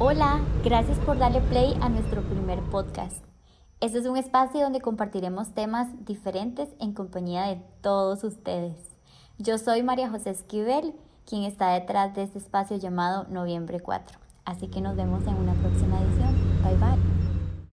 Hola, gracias por darle play a nuestro primer podcast. Este es un espacio donde compartiremos temas diferentes en compañía de todos ustedes. Yo soy María José Esquivel, quien está detrás de este espacio llamado Noviembre 4. Así que nos vemos en una próxima edición.